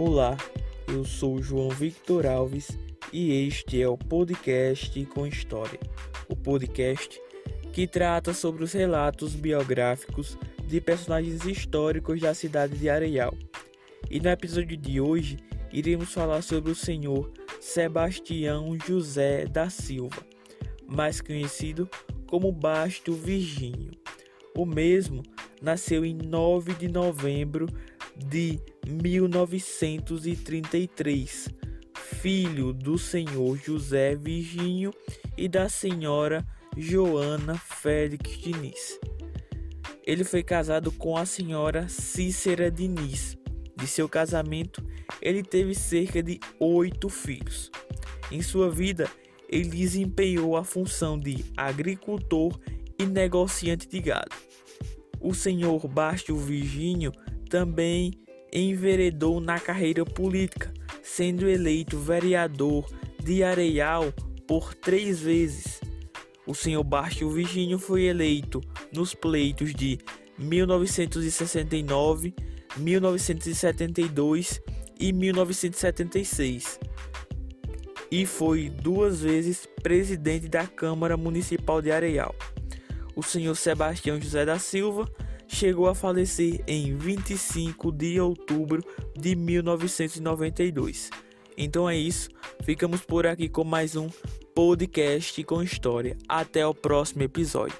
Olá, eu sou João Victor Alves e este é o podcast com História. O podcast que trata sobre os relatos biográficos de personagens históricos da cidade de Areial. E no episódio de hoje iremos falar sobre o senhor Sebastião José da Silva, mais conhecido como Basto Virgínio. O mesmo nasceu em 9 de novembro de 1933, filho do senhor José Virgínio e da senhora Joana Félix Diniz. Ele foi casado com a senhora Cícera Diniz. De seu casamento, ele teve cerca de oito filhos. Em sua vida, ele desempenhou a função de agricultor e negociante de gado. O senhor Basto Virgínio também enveredou na carreira política, sendo eleito vereador de Areial por três vezes. O senhor Basto Virgínio foi eleito nos pleitos de 1969, 1972 e 1976 e foi duas vezes presidente da Câmara Municipal de Areial. O senhor Sebastião José da Silva chegou a falecer em 25 de outubro de 1992. Então é isso, ficamos por aqui com mais um podcast com história. Até o próximo episódio.